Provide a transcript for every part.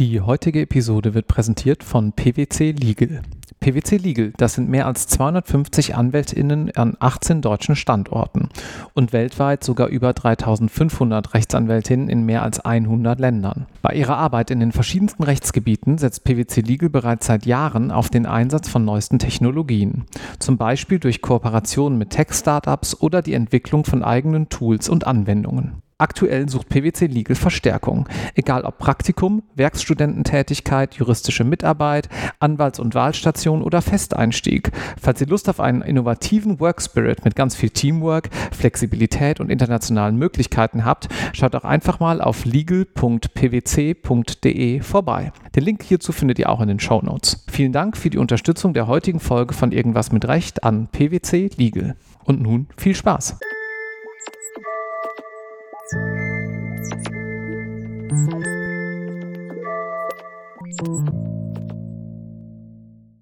Die heutige Episode wird präsentiert von PwC Legal. PwC Legal, das sind mehr als 250 AnwältInnen an 18 deutschen Standorten und weltweit sogar über 3500 Rechtsanwältinnen in mehr als 100 Ländern. Bei ihrer Arbeit in den verschiedensten Rechtsgebieten setzt PwC Legal bereits seit Jahren auf den Einsatz von neuesten Technologien, zum Beispiel durch Kooperationen mit Tech-Startups oder die Entwicklung von eigenen Tools und Anwendungen. Aktuell sucht PwC Legal Verstärkung, egal ob Praktikum, Werkstudententätigkeit, juristische Mitarbeit, Anwalts- und Wahlstation oder Festeinstieg. Falls ihr Lust auf einen innovativen Workspirit mit ganz viel Teamwork, Flexibilität und internationalen Möglichkeiten habt, schaut auch einfach mal auf legal.pwc.de vorbei. Den Link hierzu findet ihr auch in den Show Notes. Vielen Dank für die Unterstützung der heutigen Folge von Irgendwas mit Recht an PwC Legal. Und nun viel Spaß!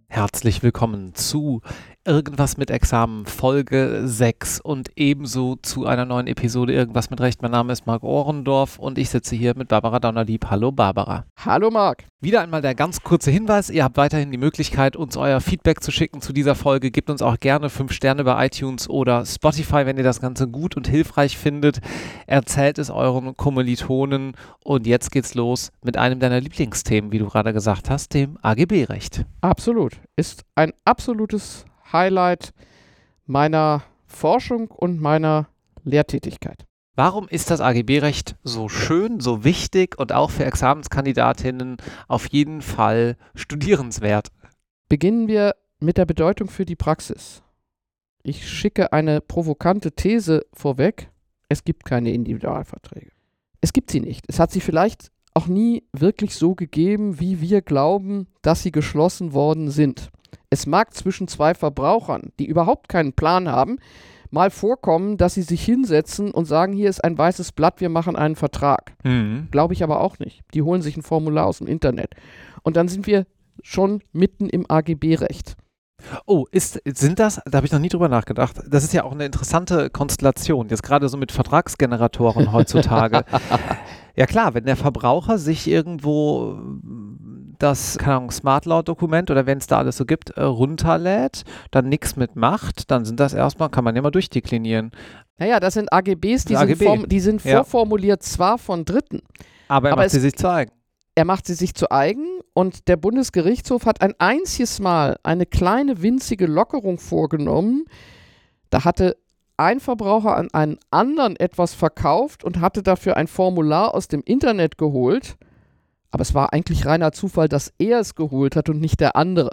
Herzlich willkommen zu Irgendwas mit Examen Folge 6 und ebenso zu einer neuen Episode Irgendwas mit Recht. Mein Name ist Marc Ohrendorf und ich sitze hier mit Barbara Donnerlieb. Hallo Barbara. Hallo Marc. Wieder einmal der ganz kurze Hinweis, ihr habt weiterhin die Möglichkeit, uns euer Feedback zu schicken zu dieser Folge. Gebt uns auch gerne 5 Sterne bei iTunes oder Spotify, wenn ihr das Ganze gut und hilfreich findet. Erzählt es euren Kommilitonen und jetzt geht's los mit einem deiner Lieblingsthemen, wie du gerade gesagt hast, dem AGB-Recht. Absolut. Ist ein absolutes Highlight meiner Forschung und meiner Lehrtätigkeit. Warum ist das AGB-Recht so schön, so wichtig und auch für Examenskandidatinnen auf jeden Fall studierenswert? Beginnen wir mit der Bedeutung für die Praxis. Ich schicke eine provokante These vorweg. Es gibt keine Individualverträge. Es gibt sie nicht. Es hat sie vielleicht auch nie wirklich so gegeben, wie wir glauben, dass sie geschlossen worden sind. Es mag zwischen zwei Verbrauchern, die überhaupt keinen Plan haben, mal vorkommen, dass sie sich hinsetzen und sagen, hier ist ein weißes Blatt, wir machen einen Vertrag. Mhm. Glaube ich aber auch nicht. Die holen sich ein Formular aus dem Internet. Und dann sind wir schon mitten im AGB-Recht. Oh, ist, sind das, da habe ich noch nie drüber nachgedacht, das ist ja auch eine interessante Konstellation, jetzt gerade so mit Vertragsgeneratoren heutzutage. ja klar, wenn der Verbraucher sich irgendwo das Smart Law Dokument oder wenn es da alles so gibt, äh, runterlädt, dann nichts mitmacht, dann sind das erstmal, kann man ja mal durchdeklinieren. Naja, das sind AGBs, die, AGB. sind, form, die sind ja. vorformuliert zwar von Dritten. Aber er aber macht sie sich zu eigen. Er macht sie sich zu eigen und der Bundesgerichtshof hat ein einziges Mal eine kleine winzige Lockerung vorgenommen. Da hatte ein Verbraucher an einen anderen etwas verkauft und hatte dafür ein Formular aus dem Internet geholt. Aber es war eigentlich reiner Zufall, dass er es geholt hat und nicht der andere.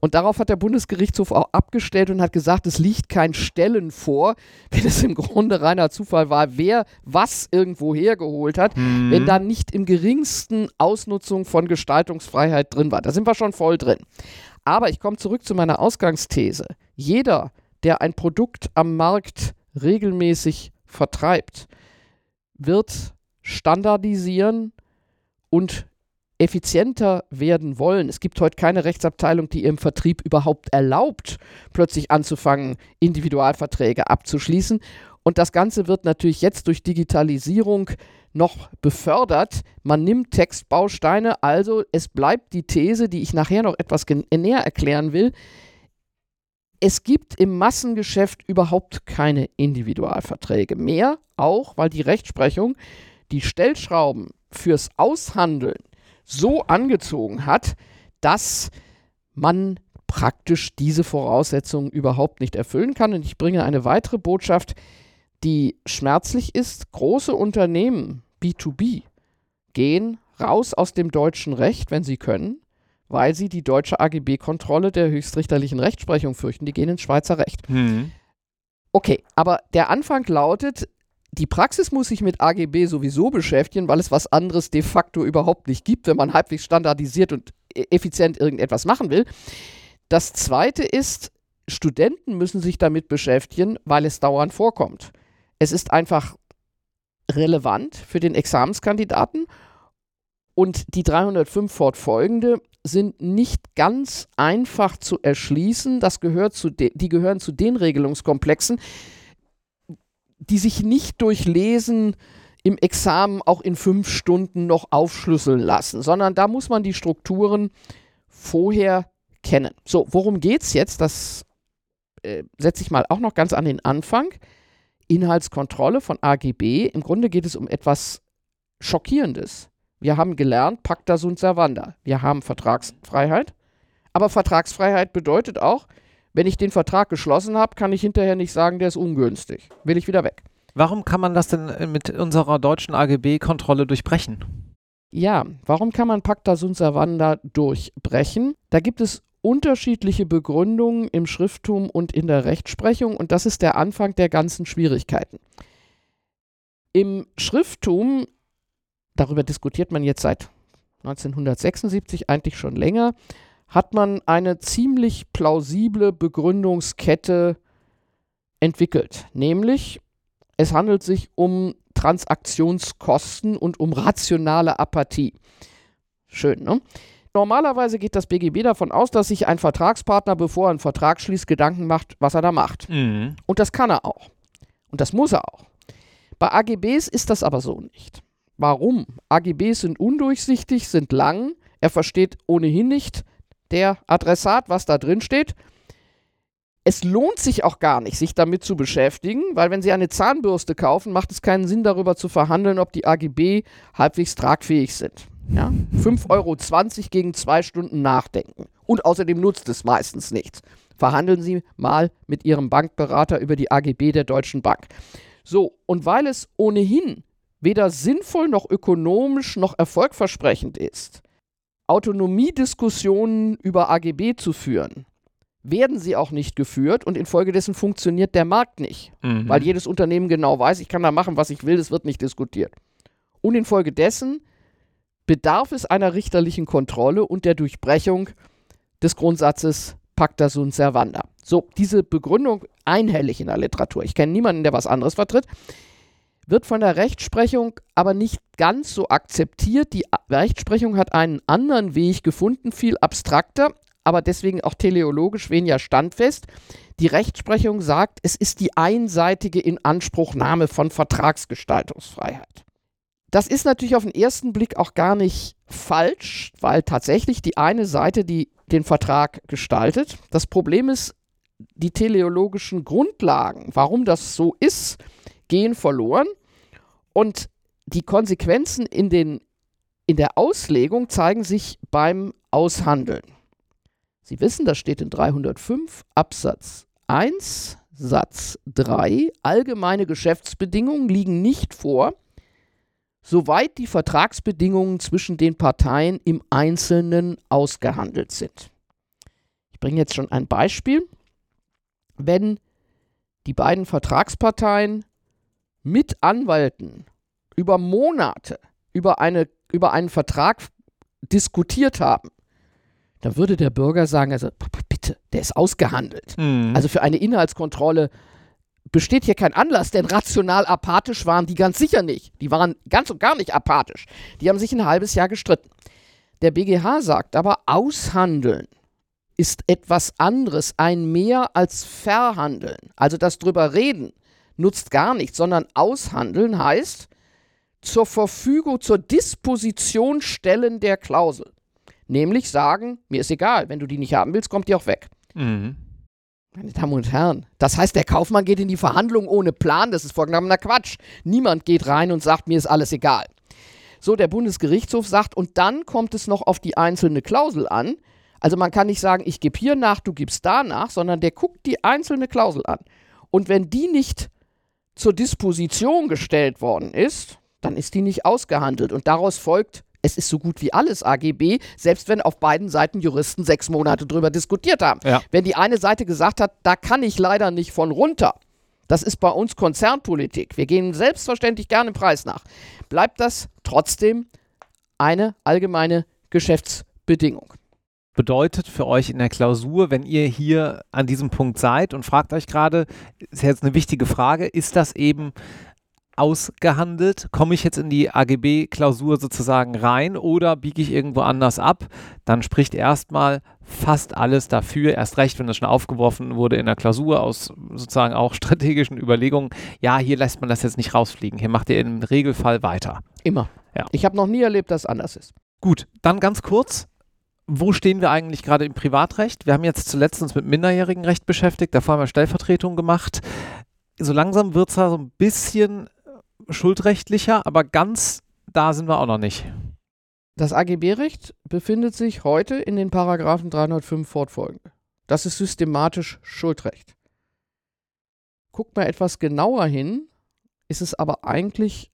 Und darauf hat der Bundesgerichtshof auch abgestellt und hat gesagt, es liegt kein Stellen vor, wenn es im Grunde reiner Zufall war, wer was irgendwo hergeholt hat, mhm. wenn da nicht im geringsten Ausnutzung von Gestaltungsfreiheit drin war. Da sind wir schon voll drin. Aber ich komme zurück zu meiner Ausgangsthese. Jeder, der ein Produkt am Markt regelmäßig vertreibt, wird standardisieren und effizienter werden wollen. Es gibt heute keine Rechtsabteilung, die ihrem Vertrieb überhaupt erlaubt, plötzlich anzufangen, Individualverträge abzuschließen. Und das Ganze wird natürlich jetzt durch Digitalisierung noch befördert. Man nimmt Textbausteine, also es bleibt die These, die ich nachher noch etwas näher erklären will. Es gibt im Massengeschäft überhaupt keine Individualverträge mehr, auch weil die Rechtsprechung die Stellschrauben fürs Aushandeln so angezogen hat, dass man praktisch diese Voraussetzungen überhaupt nicht erfüllen kann. Und ich bringe eine weitere Botschaft, die schmerzlich ist. Große Unternehmen, B2B, gehen raus aus dem deutschen Recht, wenn sie können, weil sie die deutsche AGB-Kontrolle der höchstrichterlichen Rechtsprechung fürchten. Die gehen ins Schweizer Recht. Mhm. Okay, aber der Anfang lautet, die Praxis muss sich mit AGB sowieso beschäftigen, weil es was anderes de facto überhaupt nicht gibt, wenn man halbwegs standardisiert und e-, effizient irgendetwas machen will. Das zweite ist, Studenten müssen sich damit beschäftigen, weil es dauernd vorkommt. Es ist einfach relevant für den Examenskandidaten und die 305 fortfolgende sind nicht ganz einfach zu erschließen. Das gehört zu die gehören zu den Regelungskomplexen, die sich nicht durch Lesen im Examen auch in fünf Stunden noch aufschlüsseln lassen, sondern da muss man die Strukturen vorher kennen. So, worum geht es jetzt? Das äh, setze ich mal auch noch ganz an den Anfang. Inhaltskontrolle von AGB. Im Grunde geht es um etwas Schockierendes. Wir haben gelernt, Pacta sunt servanda. Wir haben Vertragsfreiheit. Aber Vertragsfreiheit bedeutet auch, wenn ich den Vertrag geschlossen habe, kann ich hinterher nicht sagen, der ist ungünstig. Will ich wieder weg. Warum kann man das denn äh, mit unserer deutschen AGB-Kontrolle durchbrechen? Ja, warum kann man Pacta sunt servanda durchbrechen? Da gibt es unterschiedliche Begründungen im Schrifttum und in der Rechtsprechung und das ist der Anfang der ganzen Schwierigkeiten. Im Schrifttum, darüber diskutiert man jetzt seit 1976 eigentlich schon länger, hat man eine ziemlich plausible Begründungskette entwickelt, nämlich es handelt sich um Transaktionskosten und um rationale Apathie. Schön, ne? Normalerweise geht das BGB davon aus, dass sich ein Vertragspartner, bevor er einen Vertrag schließt, Gedanken macht, was er da macht. Mhm. Und das kann er auch. Und das muss er auch. Bei AGBs ist das aber so nicht. Warum? AGBs sind undurchsichtig, sind lang. Er versteht ohnehin nicht der Adressat, was da drin steht es lohnt sich auch gar nicht, sich damit zu beschäftigen, weil wenn Sie eine Zahnbürste kaufen, macht es keinen Sinn, darüber zu verhandeln, ob die AGB halbwegs tragfähig sind. Ja? 5,20 Euro gegen zwei Stunden nachdenken. Und außerdem nutzt es meistens nichts. Verhandeln Sie mal mit Ihrem Bankberater über die AGB der Deutschen Bank. So, und weil es ohnehin weder sinnvoll noch ökonomisch noch erfolgversprechend ist, Autonomiediskussionen über AGB zu führen, werden sie auch nicht geführt und infolgedessen funktioniert der Markt nicht, mhm. weil jedes Unternehmen genau weiß, ich kann da machen, was ich will, es wird nicht diskutiert. Und infolgedessen bedarf es einer richterlichen Kontrolle und der Durchbrechung des Grundsatzes Pacta sunt servanda. So, diese Begründung einhellig in der Literatur, ich kenne niemanden, der was anderes vertritt, wird von der Rechtsprechung aber nicht ganz so akzeptiert. Die Rechtsprechung hat einen anderen Weg gefunden, viel abstrakter, aber deswegen auch teleologisch weniger standfest. Die Rechtsprechung sagt, es ist die einseitige Inanspruchnahme von Vertragsgestaltungsfreiheit. Das ist natürlich auf den ersten Blick auch gar nicht falsch, weil tatsächlich die eine Seite, die den Vertrag gestaltet. Das Problem ist, die teleologischen Grundlagen, warum das so ist, gehen verloren und die Konsequenzen in, den, in der Auslegung zeigen sich beim Aushandeln. Sie wissen, das steht in 305 Absatz 1 Satz 3. Allgemeine Geschäftsbedingungen liegen nicht vor, soweit die Vertragsbedingungen zwischen den Parteien im Einzelnen ausgehandelt sind. Ich bringe jetzt schon ein Beispiel. Wenn die beiden Vertragsparteien mit Anwalten über Monate über, eine, über einen Vertrag diskutiert haben, dann würde der Bürger sagen, also bitte, der ist ausgehandelt. Mhm. Also für eine Inhaltskontrolle besteht hier kein Anlass, denn rational apathisch waren die ganz sicher nicht. Die waren ganz und gar nicht apathisch. Die haben sich ein halbes Jahr gestritten. Der BGH sagt aber, aushandeln ist etwas anderes, ein mehr als verhandeln. Also das drüber reden nutzt gar nichts, sondern aushandeln heißt zur Verfügung, zur Disposition stellen der Klausel. Nämlich sagen, mir ist egal, wenn du die nicht haben willst, kommt die auch weg. Mhm. Meine Damen und Herren, das heißt, der Kaufmann geht in die Verhandlung ohne Plan, das ist vollkommener Quatsch. Niemand geht rein und sagt, mir ist alles egal. So, der Bundesgerichtshof sagt, und dann kommt es noch auf die einzelne Klausel an. Also man kann nicht sagen, ich gebe hier nach, du gibst da nach, sondern der guckt die einzelne Klausel an. Und wenn die nicht zur Disposition gestellt worden ist, dann ist die nicht ausgehandelt. Und daraus folgt, es ist so gut wie alles AGB, selbst wenn auf beiden Seiten Juristen sechs Monate drüber diskutiert haben. Ja. Wenn die eine Seite gesagt hat, da kann ich leider nicht von runter, das ist bei uns Konzernpolitik. Wir gehen selbstverständlich gerne im Preis nach. Bleibt das trotzdem eine allgemeine Geschäftsbedingung. Bedeutet für euch in der Klausur, wenn ihr hier an diesem Punkt seid und fragt euch gerade, ist jetzt eine wichtige Frage, ist das eben ausgehandelt. Komme ich jetzt in die AGB-Klausur sozusagen rein oder biege ich irgendwo anders ab? Dann spricht erstmal fast alles dafür, erst recht, wenn das schon aufgeworfen wurde in der Klausur aus sozusagen auch strategischen Überlegungen. Ja, hier lässt man das jetzt nicht rausfliegen. Hier macht ihr im Regelfall weiter. Immer. Ja. Ich habe noch nie erlebt, dass es anders ist. Gut, dann ganz kurz. Wo stehen wir eigentlich gerade im Privatrecht? Wir haben jetzt zuletzt uns mit Minderjährigenrecht beschäftigt, davor haben wir Stellvertretung gemacht. So langsam wird es da so ein bisschen schuldrechtlicher, aber ganz da sind wir auch noch nicht. Das AGB-Recht befindet sich heute in den Paragraphen 305 fortfolgende. Das ist systematisch Schuldrecht. Guckt mal etwas genauer hin, ist es aber eigentlich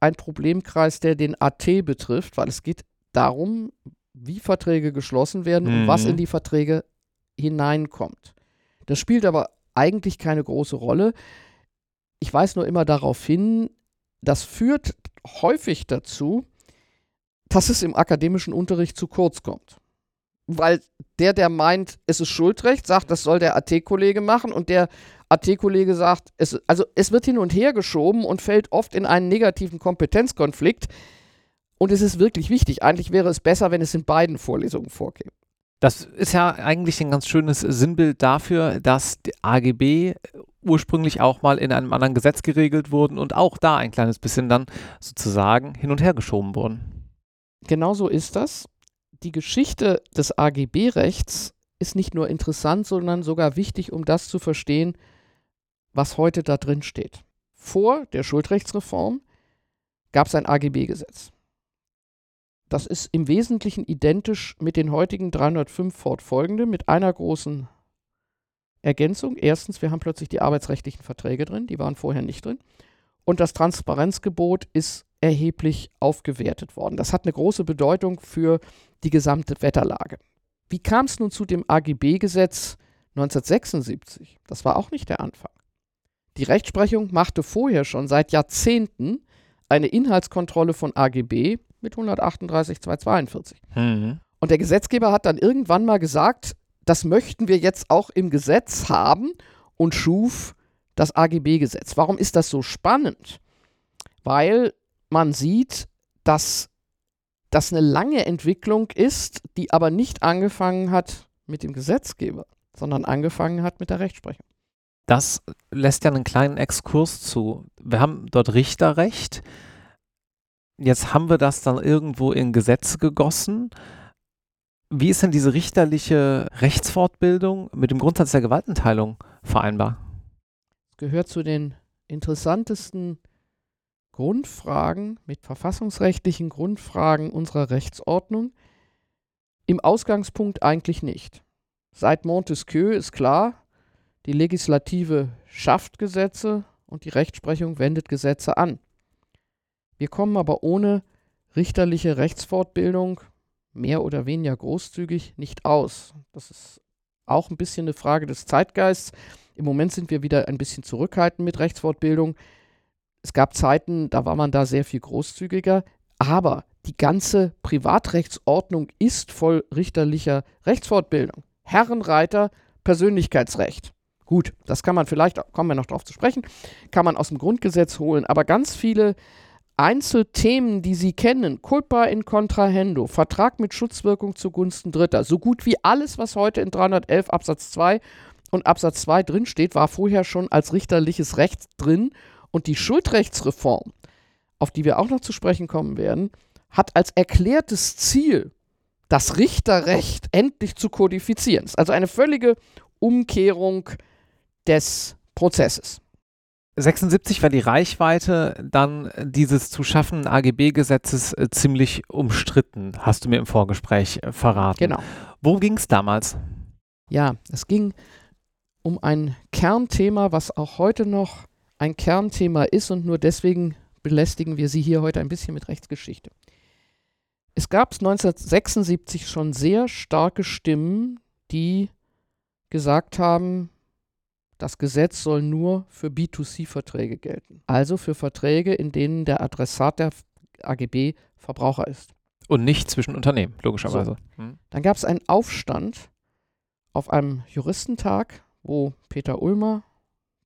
ein Problemkreis, der den AT betrifft, weil es geht darum, wie Verträge geschlossen werden mhm. und was in mhm. die Verträge hineinkommt. Das spielt aber eigentlich keine große Rolle. Ich weise nur immer darauf hin, das führt häufig dazu, dass es im akademischen Unterricht zu kurz kommt. Weil der, der meint, es ist Schuldrecht, sagt, das soll der AT-Kollege machen und der AT-Kollege sagt, es, also es wird hin und her geschoben und fällt oft in einen negativen Kompetenzkonflikt. Und es ist wirklich wichtig. Eigentlich wäre es besser, wenn es in beiden Vorlesungen vorkäme. Das ist ja eigentlich ein ganz schönes Sinnbild dafür, dass die AGB ursprünglich auch mal in einem anderen Gesetz geregelt wurden und auch da ein kleines bisschen dann sozusagen hin und her geschoben wurden. Genauso ist das. Die Geschichte des AGB-Rechts ist nicht nur interessant, sondern sogar wichtig, um das zu verstehen, was heute da drin steht. Vor der Schuldrechtsreform gab es ein AGB-Gesetz. Das ist im Wesentlichen identisch mit den heutigen 305 fortfolgende, mit einer großen Ergänzung. Erstens, wir haben plötzlich die arbeitsrechtlichen Verträge drin, die waren vorher nicht drin. Und das Transparenzgebot ist erheblich aufgewertet worden. Das hat eine große Bedeutung für die gesamte Wetterlage. Wie kam es nun zu dem AGB-Gesetz 1976? Das war auch nicht der Anfang. Die Rechtsprechung machte vorher schon seit Jahrzehnten eine Inhaltskontrolle von AGB mit 138 242. Mhm. Und der Gesetzgeber hat dann irgendwann mal gesagt, das möchten wir jetzt auch im Gesetz haben und schuf das AGB-Gesetz. Warum ist das so spannend? Weil man sieht, dass das eine lange Entwicklung ist, die aber nicht angefangen hat mit dem Gesetzgeber, sondern angefangen hat mit der Rechtsprechung. Das lässt ja einen kleinen Exkurs zu. Wir haben dort Richterrecht. Jetzt haben wir das dann irgendwo in Gesetze gegossen. Wie ist denn diese richterliche Rechtsfortbildung mit dem Grundsatz der Gewaltenteilung vereinbar? Es gehört zu den interessantesten Grundfragen, mit verfassungsrechtlichen Grundfragen unserer Rechtsordnung. Im Ausgangspunkt eigentlich nicht. Seit Montesquieu ist klar, die Legislative schafft Gesetze und die Rechtsprechung wendet Gesetze an. Wir kommen aber ohne richterliche Rechtsfortbildung mehr oder weniger großzügig nicht aus. Das ist auch ein bisschen eine Frage des Zeitgeists. Im Moment sind wir wieder ein bisschen zurückhaltend mit Rechtsfortbildung. Es gab Zeiten, da war man da sehr viel großzügiger, aber die ganze Privatrechtsordnung ist voll richterlicher Rechtsfortbildung. Herrenreiter, Persönlichkeitsrecht. Gut, das kann man vielleicht, kommen wir noch darauf zu sprechen, kann man aus dem Grundgesetz holen, aber ganz viele Einzelthemen, die Sie kennen, culpa in contrahendo, Vertrag mit Schutzwirkung zugunsten Dritter, so gut wie alles, was heute in 311 Absatz 2 und Absatz 2 drinsteht, war vorher schon als richterliches Recht drin und die Schuldrechtsreform, auf die wir auch noch zu sprechen kommen werden, hat als erklärtes Ziel, das Richterrecht endlich zu kodifizieren. Also eine völlige Umkehrung des Prozesses. 76 war die Reichweite dann dieses zu schaffenden AGB-Gesetzes äh, ziemlich umstritten, hast du mir im Vorgespräch äh, verraten. Genau. Wo ging es damals? Ja, es ging um ein Kernthema, was auch heute noch ein Kernthema ist und nur deswegen belästigen wir Sie hier heute ein bisschen mit Rechtsgeschichte. Es gab 1976 schon sehr starke Stimmen, die gesagt haben, das Gesetz soll nur für B2C-Verträge gelten. Also für Verträge, in denen der Adressat der AGB Verbraucher ist. Und nicht zwischen Unternehmen, logischerweise. So. Hm. Dann gab es einen Aufstand auf einem Juristentag, wo Peter Ulmer,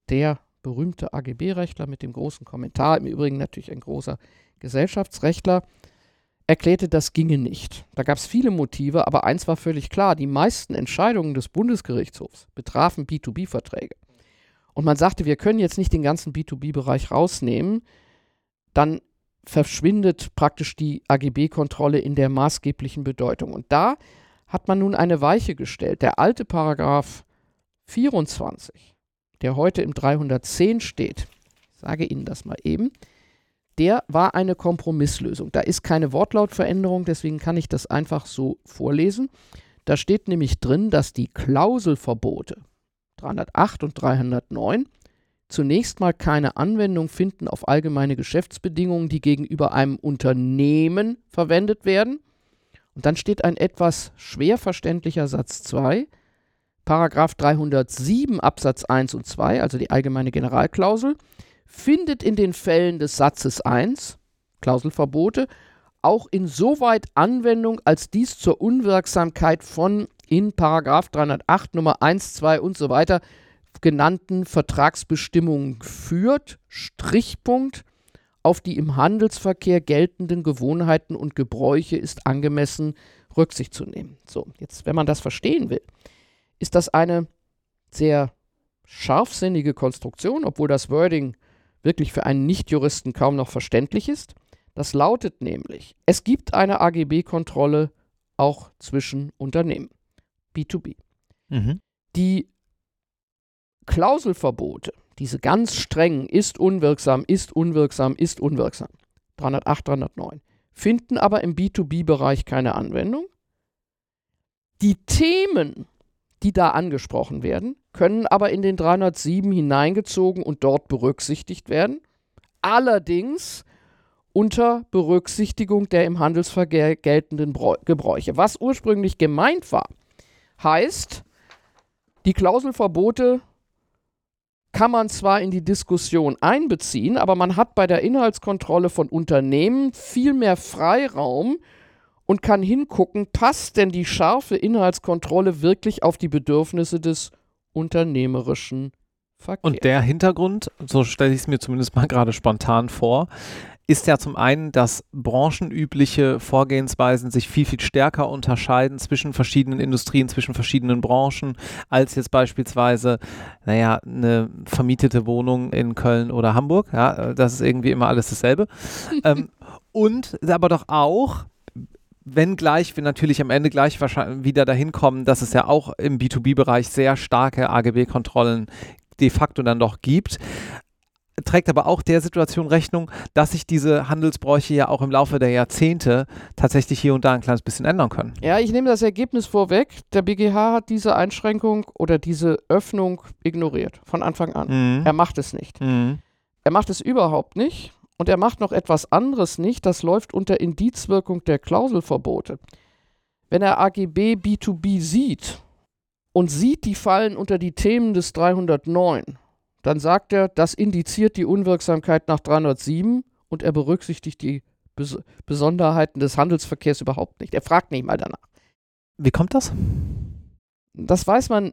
der berühmte AGB-Rechtler mit dem großen Kommentar, im Übrigen natürlich ein großer Gesellschaftsrechtler, erklärte, das ginge nicht. Da gab es viele Motive, aber eins war völlig klar, die meisten Entscheidungen des Bundesgerichtshofs betrafen B2B-Verträge. Und man sagte, wir können jetzt nicht den ganzen B2B-Bereich rausnehmen, dann verschwindet praktisch die AGB-Kontrolle in der maßgeblichen Bedeutung. Und da hat man nun eine Weiche gestellt. Der alte Paragraph 24, der heute im 310 steht, ich sage Ihnen das mal eben, der war eine Kompromisslösung. Da ist keine Wortlautveränderung, deswegen kann ich das einfach so vorlesen. Da steht nämlich drin, dass die Klauselverbote 308 und 309 zunächst mal keine Anwendung finden auf allgemeine Geschäftsbedingungen, die gegenüber einem Unternehmen verwendet werden. Und dann steht ein etwas schwer verständlicher Satz 2, Paragraph 307 Absatz 1 und 2, also die allgemeine Generalklausel, findet in den Fällen des Satzes 1, Klauselverbote, auch insoweit Anwendung, als dies zur Unwirksamkeit von in Paragraph 308 Nummer 1, 2 und so weiter genannten Vertragsbestimmungen führt, Strichpunkt, auf die im Handelsverkehr geltenden Gewohnheiten und Gebräuche ist angemessen Rücksicht zu nehmen. So, jetzt, wenn man das verstehen will, ist das eine sehr scharfsinnige Konstruktion, obwohl das Wording wirklich für einen Nichtjuristen kaum noch verständlich ist. Das lautet nämlich, es gibt eine AGB-Kontrolle auch zwischen Unternehmen, B2B. Mhm. Die Klauselverbote, diese ganz strengen, ist unwirksam, ist unwirksam, ist unwirksam, 308, 309, finden aber im B2B-Bereich keine Anwendung. Die Themen, die da angesprochen werden, können aber in den 307 hineingezogen und dort berücksichtigt werden. Allerdings unter Berücksichtigung der im Handelsverkehr geltenden Gebräuche. Was ursprünglich gemeint war, heißt, die Klauselverbote kann man zwar in die Diskussion einbeziehen, aber man hat bei der Inhaltskontrolle von Unternehmen viel mehr Freiraum und kann hingucken, passt denn die scharfe Inhaltskontrolle wirklich auf die Bedürfnisse des unternehmerischen Verkehrs. Und der Hintergrund, so stelle ich es mir zumindest mal gerade spontan vor, ist ja zum einen, dass branchenübliche Vorgehensweisen sich viel, viel stärker unterscheiden zwischen verschiedenen Industrien, zwischen verschiedenen Branchen, als jetzt beispielsweise, naja, eine vermietete Wohnung in Köln oder Hamburg. Ja, das ist irgendwie immer alles dasselbe. ähm, und aber doch auch, wenngleich wir natürlich am Ende gleich wahrscheinlich wieder dahin kommen, dass es ja auch im B2B-Bereich sehr starke AGB-Kontrollen de facto dann doch gibt trägt aber auch der Situation Rechnung, dass sich diese Handelsbräuche ja auch im Laufe der Jahrzehnte tatsächlich hier und da ein kleines bisschen ändern können. Ja, ich nehme das Ergebnis vorweg. Der BGH hat diese Einschränkung oder diese Öffnung ignoriert von Anfang an. Mhm. Er macht es nicht. Mhm. Er macht es überhaupt nicht. Und er macht noch etwas anderes nicht. Das läuft unter Indizwirkung der Klauselverbote. Wenn er AGB B2B sieht und sieht, die fallen unter die Themen des 309 dann sagt er, das indiziert die Unwirksamkeit nach 307 und er berücksichtigt die Bes Besonderheiten des Handelsverkehrs überhaupt nicht. Er fragt nicht mal danach. Wie kommt das? Das weiß man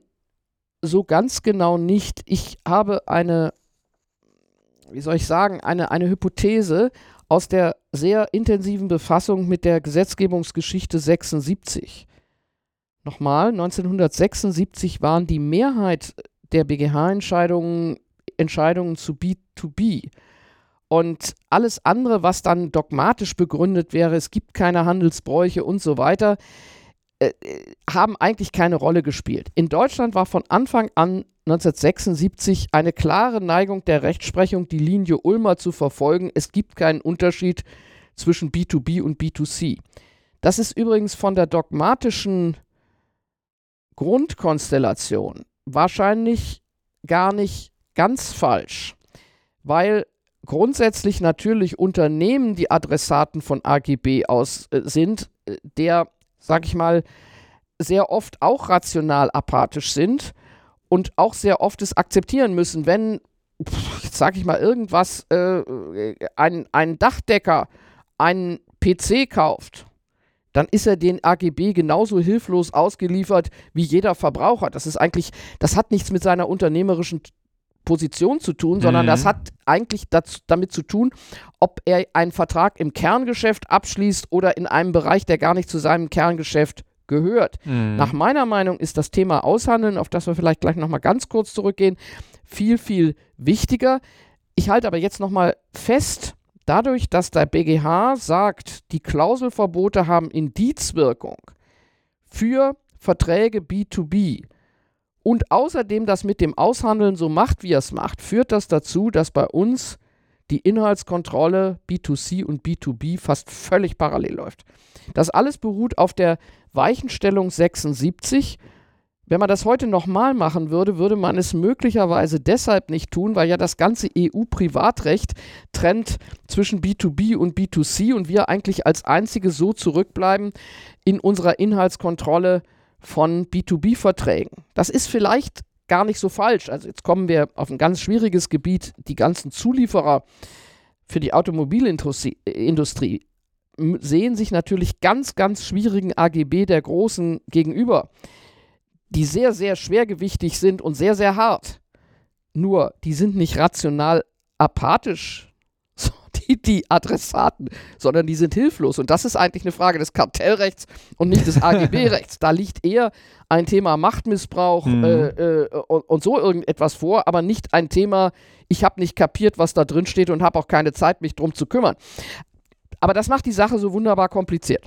so ganz genau nicht. Ich habe eine, wie soll ich sagen, eine, eine Hypothese aus der sehr intensiven Befassung mit der Gesetzgebungsgeschichte 76. Nochmal, 1976 waren die Mehrheit der BGH-Entscheidungen Entscheidungen zu B2B. Und alles andere, was dann dogmatisch begründet wäre, es gibt keine Handelsbräuche und so weiter, äh, haben eigentlich keine Rolle gespielt. In Deutschland war von Anfang an 1976 eine klare Neigung der Rechtsprechung, die Linie Ulmer zu verfolgen. Es gibt keinen Unterschied zwischen B2B und B2C. Das ist übrigens von der dogmatischen Grundkonstellation wahrscheinlich gar nicht ganz falsch, weil grundsätzlich natürlich Unternehmen die Adressaten von AGB aus äh, sind, äh, der, sag ich mal, sehr oft auch rational apathisch sind und auch sehr oft es akzeptieren müssen, wenn, sag ich mal, irgendwas, äh, ein, ein Dachdecker einen PC kauft dann ist er den AGB genauso hilflos ausgeliefert wie jeder Verbraucher. Das ist eigentlich, das hat nichts mit seiner unternehmerischen Position zu tun, sondern Mhm. das hat eigentlich dazu, damit zu tun, ob er einen Vertrag im Kerngeschäft abschließt oder in einem Bereich, der gar nicht zu seinem Kerngeschäft gehört. Mhm. Nach meiner Meinung ist das Thema Aushandeln, auf das wir vielleicht gleich nochmal ganz kurz zurückgehen, viel, viel wichtiger. Ich halte aber jetzt nochmal fest, dadurch, dass der BGH sagt, die Klauselverbote haben Indizwirkung für Verträge B2B und außerdem das mit dem Aushandeln so macht, wie er es macht, führt das dazu, dass bei uns die Inhaltskontrolle B2C und B2B fast völlig parallel läuft. Das alles beruht auf der Weichenstellung 76. Wenn man das heute nochmal machen würde, würde man es möglicherweise deshalb nicht tun, weil ja das ganze EU-Privatrecht trennt zwischen B2B und B2C und wir eigentlich als einzige so zurückbleiben in unserer Inhaltskontrolle von B2B-Verträgen. Das ist vielleicht gar nicht so falsch. Also jetzt kommen wir auf ein ganz schwieriges Gebiet. Die ganzen Zulieferer für die Automobilindustrie sehen sich natürlich ganz, ganz schwierigen AGB der Großen gegenüber, die sehr, sehr schwergewichtig sind und sehr, sehr hart. Nur, die sind nicht rational apathisch, die, die Adressaten, sondern die sind hilflos. Und das ist eigentlich eine Frage des Kartellrechts und nicht des AGB-Rechts. Da liegt eher ein Thema Machtmissbrauch Mhm. äh, äh, und, und so irgendetwas vor, aber nicht ein Thema, ich habe nicht kapiert, was da drin steht und habe auch keine Zeit, mich drum zu kümmern. Aber das macht die Sache so wunderbar kompliziert.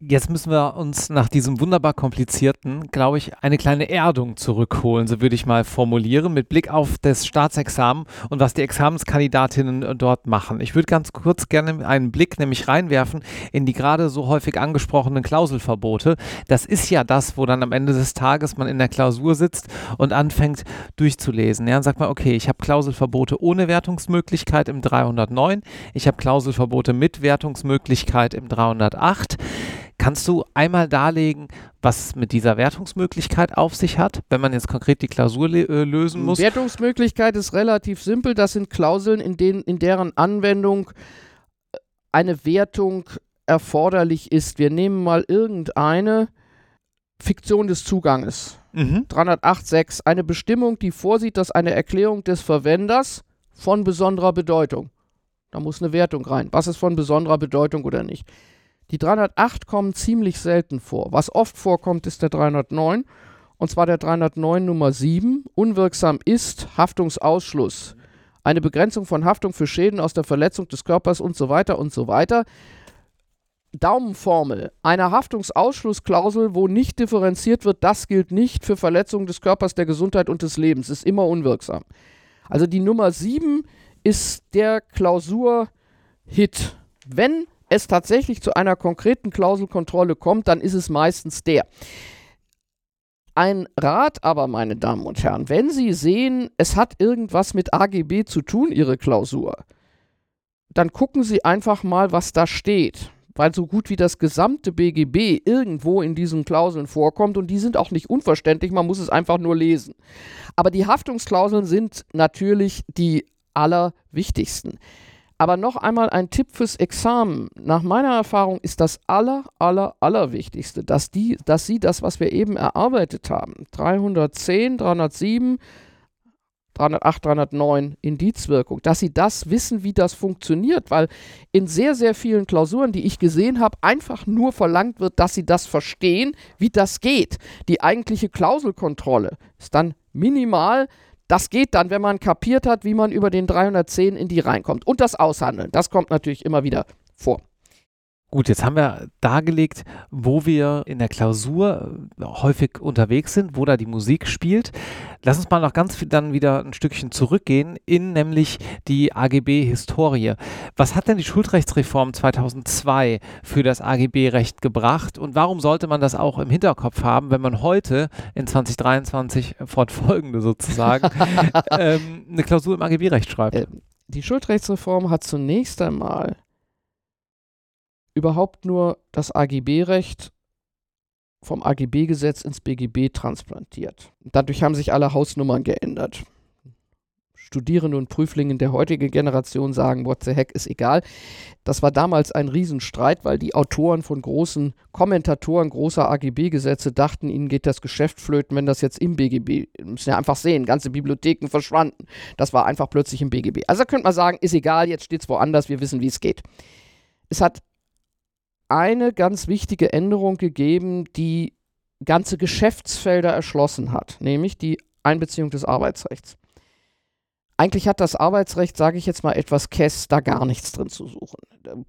Jetzt müssen wir uns nach diesem wunderbar komplizierten, glaube ich, eine kleine Erdung zurückholen, so würde ich mal formulieren, mit Blick auf das Staatsexamen und was die Examenskandidatinnen dort machen. Ich würde ganz kurz gerne einen Blick nämlich reinwerfen in die gerade so häufig angesprochenen Klauselverbote. Das ist ja das, wo dann am Ende des Tages man in der Klausur sitzt und anfängt durchzulesen. Ja, und sagt man, okay, ich habe Klauselverbote ohne Wertungsmöglichkeit im 309, ich habe Klauselverbote mit Wertungsmöglichkeit im 308. Kannst du einmal darlegen, was es mit dieser Wertungsmöglichkeit auf sich hat, wenn man jetzt konkret die Klausur äh, lösen muss? Wertungsmöglichkeit ist relativ simpel. Das sind Klauseln, in, denen, in deren Anwendung äh, eine Wertung erforderlich ist. Wir nehmen mal irgendeine Fiktion des Zuganges. Mhm. 308.6. Eine Bestimmung, die vorsieht, dass eine Erklärung des Verwenders von besonderer Bedeutung. Da muss eine Wertung rein. Was ist von besonderer Bedeutung oder nicht? Die 308 kommen ziemlich selten vor. Was oft vorkommt, ist der 309. Und zwar der 309 Nummer 7. Unwirksam ist Haftungsausschluss. Eine Begrenzung von Haftung für Schäden aus der Verletzung des Körpers und so weiter und so weiter. Daumenformel. Eine Haftungsausschlussklausel, wo nicht differenziert wird, das gilt nicht für Verletzungen des Körpers, der Gesundheit und des Lebens, ist immer unwirksam. Also die Nummer 7 ist der Klausur-Hit. Wenn es tatsächlich zu einer konkreten Klauselkontrolle kommt, dann ist es meistens der. Ein Rat aber, meine Damen und Herren, wenn Sie sehen, es hat irgendwas mit AGB zu tun, Ihre Klausur, dann gucken Sie einfach mal, was da steht. Weil so gut wie das gesamte BGB irgendwo in diesen Klauseln vorkommt und die sind auch nicht unverständlich, man muss es einfach nur lesen. Aber die Haftungsklauseln sind natürlich die allerwichtigsten. Aber noch einmal ein Tipp fürs Examen. Nach meiner Erfahrung ist das aller, aller, allerwichtigste, dass, die, dass Sie das, was wir eben erarbeitet haben, 310, 307, 308, 309 Indizwirkung, dass Sie das wissen, wie das funktioniert, weil in sehr, sehr vielen Klausuren, die ich gesehen habe, einfach nur verlangt wird, dass Sie das verstehen, wie das geht. Die eigentliche Klauselkontrolle ist dann minimal. Das geht dann, wenn man kapiert hat, wie man über den 310 in die reinkommt. Und das Aushandeln, das kommt natürlich immer wieder vor. Gut, jetzt haben wir dargelegt, wo wir in der Klausur äh, häufig unterwegs sind, wo da die Musik spielt. Lass uns mal noch ganz viel dann wieder ein Stückchen zurückgehen in nämlich die AGB-Historie. Was hat denn die Schuldrechtsreform 2002 für das AGB-Recht gebracht und warum sollte man das auch im Hinterkopf haben, wenn man heute in 2023 fortfolgende sozusagen ähm, eine Klausur im AGB-Recht schreibt? Äh, Die Schuldrechtsreform hat zunächst einmal überhaupt nur das AGB-Recht vom AGB-Gesetz ins BGB transplantiert. Dadurch haben sich alle Hausnummern geändert. Studierende und Prüflingen der heutigen Generation sagen, what the heck, ist egal. Das war damals ein Riesenstreit, weil die Autoren von großen Kommentatoren großer AGB-Gesetze dachten, ihnen geht das Geschäft flöten, wenn das jetzt im BGB, müssen ja einfach sehen, ganze Bibliotheken verschwanden. Das war einfach plötzlich im BGB. Also könnte man sagen, ist egal, jetzt steht es woanders, wir wissen, wie es geht. Es hat eine ganz wichtige Änderung gegeben, die ganze Geschäftsfelder erschlossen hat, nämlich die Einbeziehung des Arbeitsrechts. Eigentlich hat das Arbeitsrecht, sage ich jetzt mal etwas kess, da gar nichts drin zu suchen.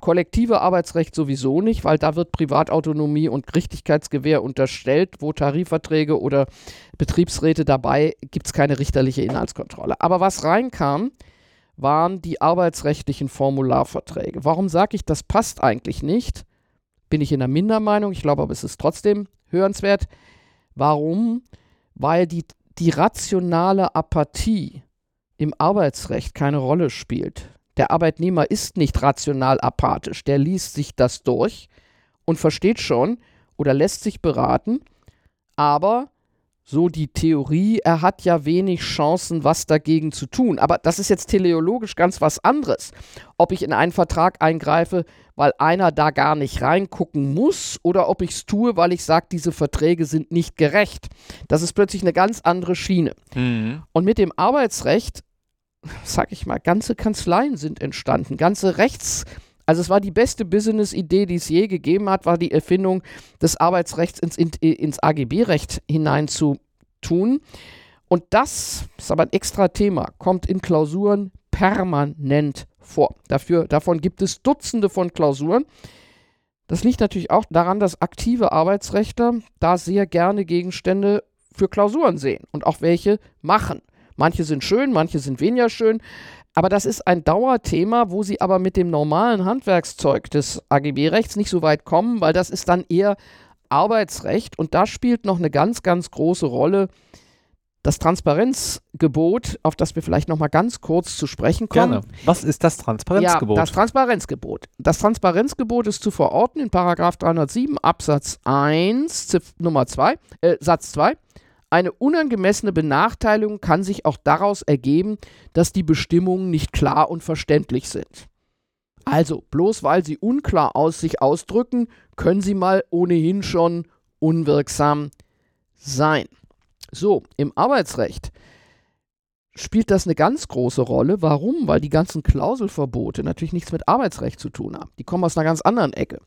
Kollektive Arbeitsrecht sowieso nicht, weil da wird Privatautonomie und Richtigkeitsgewähr unterstellt. Wo Tarifverträge oder Betriebsräte dabei, gibt es keine richterliche Inhaltskontrolle. Aber was reinkam, waren die arbeitsrechtlichen Formularverträge. Warum sage ich, das passt eigentlich nicht? Bin ich in der Mindermeinung, ich glaube aber, es ist trotzdem hörenswert. Warum? Weil die, die rationale Apathie im Arbeitsrecht keine Rolle spielt. Der Arbeitnehmer ist nicht rational apathisch, der liest sich das durch und versteht schon oder lässt sich beraten, aber so die Theorie, er hat ja wenig Chancen, was dagegen zu tun. Aber das ist jetzt teleologisch ganz was anderes. Ob ich in einen Vertrag eingreife, weil einer da gar nicht reingucken muss, oder ob ich es tue, weil ich sage, diese Verträge sind nicht gerecht. Das ist plötzlich eine ganz andere Schiene. Mhm. Und mit dem Arbeitsrecht, sag ich mal, ganze Kanzleien sind entstanden, ganze Rechts- also es war die beste Business-Idee, die es je gegeben hat, war die Erfindung des Arbeitsrechts ins, ins AGB-Recht hineinzutun. Und das ist aber ein extra Thema, kommt in Klausuren permanent vor. Dafür, davon gibt es Dutzende von Klausuren. Das liegt natürlich auch daran, dass aktive Arbeitsrechtler da sehr gerne Gegenstände für Klausuren sehen und auch welche machen. Manche sind schön, manche sind weniger schön. Aber das ist ein Dauerthema, wo sie aber mit dem normalen Handwerkszeug des AGB-Rechts nicht so weit kommen, weil das ist dann eher Arbeitsrecht und da spielt noch eine ganz, ganz große Rolle das Transparenzgebot, auf das wir vielleicht noch mal ganz kurz zu sprechen kommen. Gerne. Was ist das Transparenzgebot? Ja, das Transparenzgebot. Das Transparenzgebot ist zu verorten in Paragraph 307 Absatz 1 Zif Nummer 2 äh, Satz 2 eine unangemessene Benachteiligung kann sich auch daraus ergeben, dass die Bestimmungen nicht klar und verständlich sind. Also, bloß weil sie unklar aus sich ausdrücken, können sie mal ohnehin schon unwirksam sein. So, im Arbeitsrecht spielt das eine ganz große Rolle. Warum? Weil die ganzen Klauselverbote natürlich nichts mit Arbeitsrecht zu tun haben. Die kommen aus einer ganz anderen Ecke.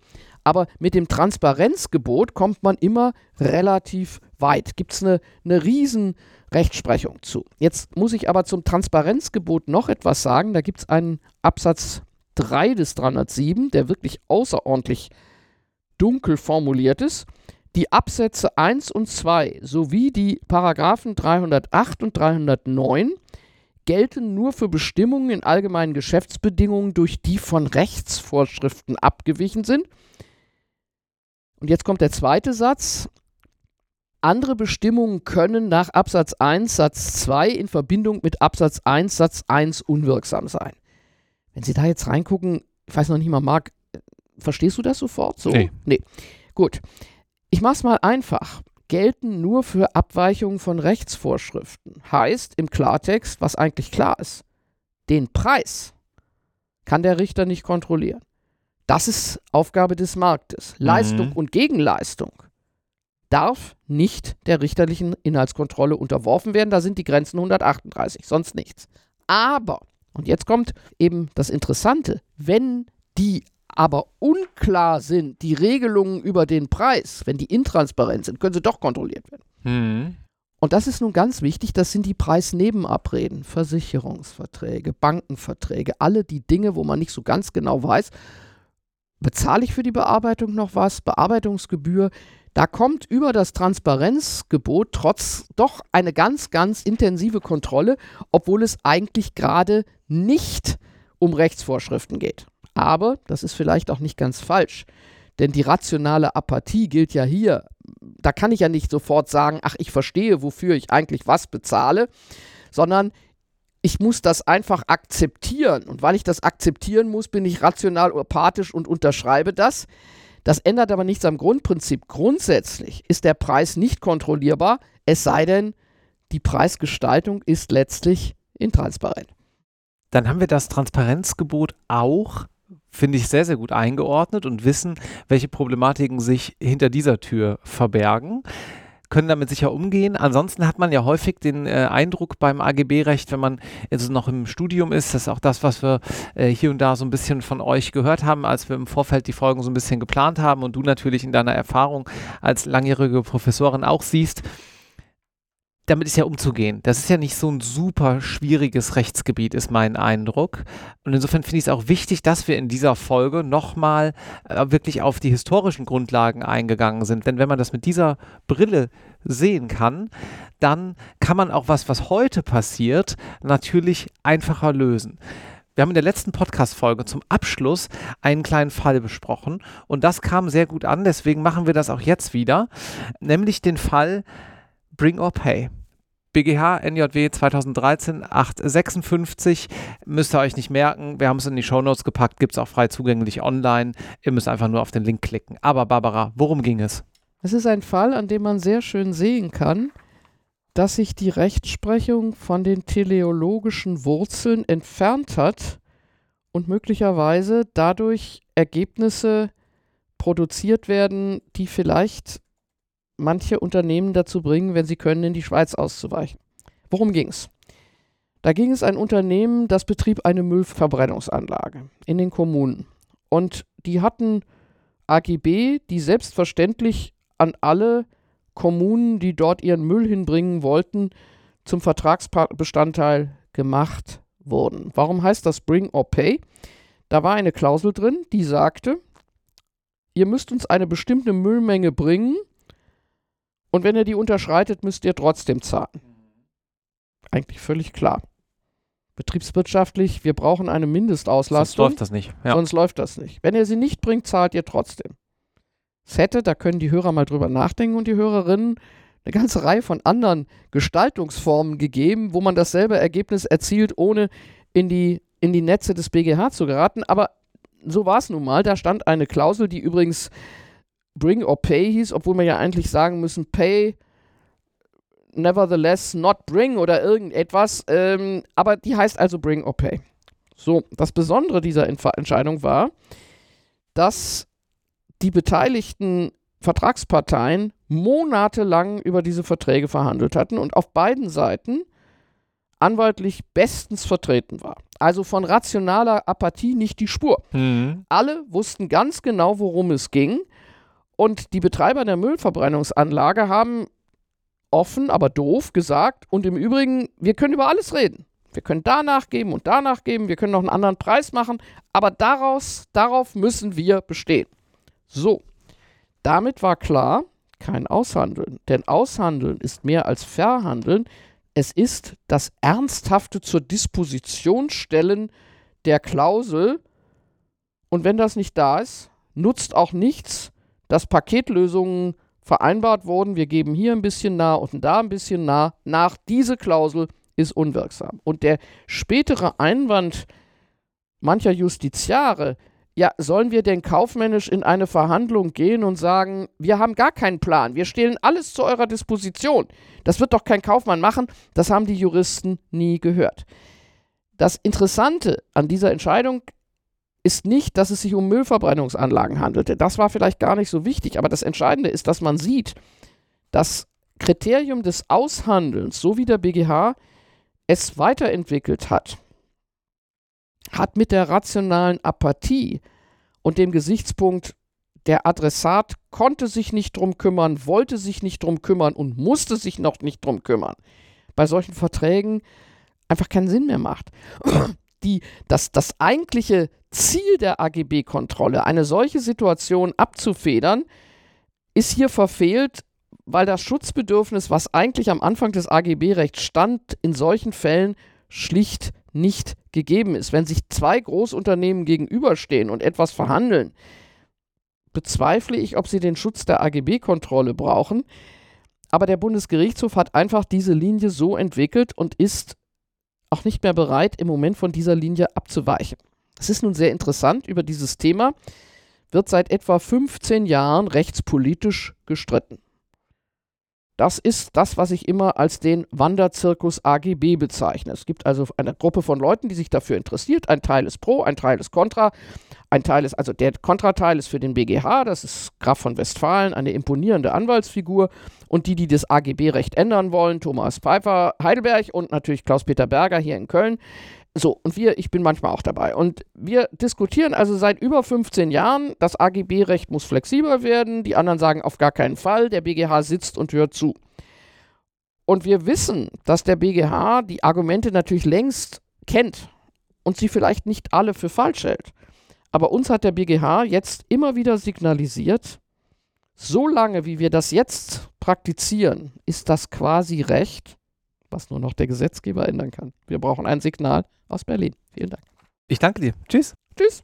Aber mit dem Transparenzgebot kommt man immer relativ weit. Gibt es eine, eine riesen Rechtsprechung zu. Jetzt muss ich aber zum Transparenzgebot noch etwas sagen. Da gibt es einen Absatz 3 des 307, der wirklich außerordentlich dunkel formuliert ist. Die Absätze 1 und 2 sowie die Paragraphen 308 und 309 gelten nur für Bestimmungen in allgemeinen Geschäftsbedingungen, durch die von Rechtsvorschriften abgewichen sind und jetzt kommt der zweite Satz. Andere Bestimmungen können nach Absatz 1 Satz 2 in Verbindung mit Absatz 1 Satz 1 unwirksam sein. Wenn Sie da jetzt reingucken, ich weiß noch nicht mal, Marc, verstehst du das sofort so? Nee. nee. Gut. Ich mache es mal einfach. Gelten nur für Abweichungen von Rechtsvorschriften. Heißt im Klartext, was eigentlich klar ist, den Preis kann der Richter nicht kontrollieren. Das ist Aufgabe des Marktes. Mhm. Leistung und Gegenleistung darf nicht der richterlichen Inhaltskontrolle unterworfen werden. Da sind die Grenzen 138, sonst nichts. Aber, und jetzt kommt eben das Interessante, wenn die aber unklar sind, die Regelungen über den Preis, wenn die intransparent sind, können sie doch kontrolliert werden. Mhm. Und das ist nun ganz wichtig, das sind die Preisnebenabreden, Versicherungsverträge, Bankenverträge, alle die Dinge, wo man nicht so ganz genau weiß, bezahle ich für die Bearbeitung noch was? Bearbeitungsgebühr. Da kommt über das Transparenzgebot trotz doch eine ganz, ganz intensive Kontrolle, obwohl es eigentlich gerade nicht um Rechtsvorschriften geht. Aber das ist vielleicht auch nicht ganz falsch. Denn die rationale Apathie gilt ja hier. Da kann ich ja nicht sofort sagen, ach, ich verstehe, wofür ich eigentlich was bezahle, sondern ich muss das einfach akzeptieren. Und weil ich das akzeptieren muss, bin ich rational apathisch und unterschreibe das. Das ändert aber nichts am Grundprinzip. Grundsätzlich ist der Preis nicht kontrollierbar, es sei denn, die Preisgestaltung ist letztlich intransparent. Dann haben wir das Transparenzgebot auch, finde ich, sehr, sehr gut eingeordnet und wissen, welche Problematiken sich hinter dieser Tür verbergen können damit sicher umgehen. Ansonsten hat man ja häufig den äh, Eindruck beim AGB-Recht, wenn man jetzt noch im Studium ist, das ist auch das, was wir äh, hier und da so ein bisschen von euch gehört haben, als wir im Vorfeld die Folgen so ein bisschen geplant haben und du natürlich in deiner Erfahrung als langjährige Professorin auch siehst, damit ist ja umzugehen. Das ist ja nicht so ein super schwieriges Rechtsgebiet, ist mein Eindruck. Und insofern finde ich es auch wichtig, dass wir in dieser Folge nochmal äh, wirklich auf die historischen Grundlagen eingegangen sind. Denn wenn man das mit dieser Brille sehen kann, dann kann man auch was, was heute passiert, natürlich einfacher lösen. Wir haben in der letzten Podcast-Folge zum Abschluss einen kleinen Fall besprochen und das kam sehr gut an, deswegen machen wir das auch jetzt wieder, nämlich den Fall, Bring or Pay. BGH NJW 2013 856 müsst ihr euch nicht merken. Wir haben es in die Shownotes gepackt, gibt es auch frei zugänglich online. Ihr müsst einfach nur auf den Link klicken. Aber Barbara, worum ging es? Es ist ein Fall, an dem man sehr schön sehen kann, dass sich die Rechtsprechung von den teleologischen Wurzeln entfernt hat und möglicherweise dadurch Ergebnisse produziert werden, die vielleicht manche Unternehmen dazu bringen, wenn sie können, in die Schweiz auszuweichen. Worum ging es? Da ging es ein Unternehmen, das betrieb eine Müllverbrennungsanlage in den Kommunen. Und die hatten AGB, die selbstverständlich an alle Kommunen, die dort ihren Müll hinbringen wollten, zum Vertragsbestandteil gemacht wurden. Warum heißt das Bring or Pay? Da war eine Klausel drin, die sagte, ihr müsst uns eine bestimmte Müllmenge bringen, und wenn ihr die unterschreitet, müsst ihr trotzdem zahlen. Eigentlich völlig klar. Betriebswirtschaftlich, wir brauchen eine Mindestauslastung. Sonst läuft das nicht. Ja. Sonst läuft das nicht. Wenn ihr sie nicht bringt, zahlt ihr trotzdem. Es hätte, da können die Hörer mal drüber nachdenken und die Hörerinnen, eine ganze Reihe von anderen Gestaltungsformen gegeben, wo man dasselbe Ergebnis erzielt, ohne in die, in die Netze des BGH zu geraten. Aber so war es nun mal. Da stand eine Klausel, die übrigens Bring or Pay hieß, obwohl wir ja eigentlich sagen müssen, Pay, nevertheless not bring oder irgendetwas. Ähm, aber die heißt also Bring or Pay. So, das Besondere dieser Inf Entscheidung war, dass die beteiligten Vertragsparteien monatelang über diese Verträge verhandelt hatten und auf beiden Seiten anwaltlich bestens vertreten war. Also von rationaler Apathie nicht die Spur. Mhm. Alle wussten ganz genau, worum es ging. Und die Betreiber der Müllverbrennungsanlage haben offen, aber doof gesagt, und im Übrigen, wir können über alles reden. Wir können danach geben und danach geben, wir können noch einen anderen Preis machen, aber daraus, darauf müssen wir bestehen. So, damit war klar, kein Aushandeln. Denn Aushandeln ist mehr als Verhandeln. Es ist das ernsthafte zur Disposition stellen der Klausel. Und wenn das nicht da ist, nutzt auch nichts, dass Paketlösungen vereinbart wurden. Wir geben hier ein bisschen nah und da ein bisschen nah. Nach diese Klausel ist unwirksam. Und der spätere Einwand mancher Justiziare, ja, sollen wir denn kaufmännisch in eine Verhandlung gehen und sagen, wir haben gar keinen Plan, wir stehlen alles zu eurer Disposition. Das wird doch kein Kaufmann machen, das haben die Juristen nie gehört. Das Interessante an dieser Entscheidung ist nicht, dass es sich um Müllverbrennungsanlagen handelte. Das war vielleicht gar nicht so wichtig, aber das Entscheidende ist, dass man sieht, das Kriterium des Aushandelns, so wie der BGH es weiterentwickelt hat, hat mit der rationalen Apathie und dem Gesichtspunkt, der Adressat konnte sich nicht drum kümmern, wollte sich nicht drum kümmern und musste sich noch nicht drum kümmern, bei solchen Verträgen einfach keinen Sinn mehr macht. Die, das, das eigentliche Ziel der AGB-Kontrolle, eine solche Situation abzufedern, ist hier verfehlt, weil das Schutzbedürfnis, was eigentlich am Anfang des AGB-Rechts stand, in solchen Fällen schlicht nicht gegeben ist. Wenn sich zwei Großunternehmen gegenüberstehen und etwas verhandeln, bezweifle ich, ob sie den Schutz der AGB-Kontrolle brauchen. Aber der Bundesgerichtshof hat einfach diese Linie so entwickelt und ist auch nicht mehr bereit, im Moment von dieser Linie abzuweichen. Es ist nun sehr interessant, über dieses Thema wird seit etwa 15 Jahren rechtspolitisch gestritten. Das ist das, was ich immer als den Wanderzirkus AGB bezeichne. Es gibt also eine Gruppe von Leuten, die sich dafür interessiert. Ein Teil ist pro, ein Teil ist kontra. Ein Teil ist, also der Kontrateil ist für den BGH, das ist Graf von Westfalen, eine imponierende Anwaltsfigur. Und die, die das AGB-Recht ändern wollen, Thomas Pfeiffer, Heidelberg und natürlich Klaus-Peter Berger hier in Köln. So, und wir, ich bin manchmal auch dabei. Und wir diskutieren also seit über 15 Jahren, das AGB-Recht muss flexibler werden. Die anderen sagen auf gar keinen Fall. Der BGH sitzt und hört zu. Und wir wissen, dass der BGH die Argumente natürlich längst kennt und sie vielleicht nicht alle für falsch hält. Aber uns hat der BGH jetzt immer wieder signalisiert, solange wie wir das jetzt praktizieren, ist das quasi Recht, was nur noch der Gesetzgeber ändern kann. Wir brauchen ein Signal aus Berlin. Vielen Dank. Ich danke dir. Tschüss. Tschüss.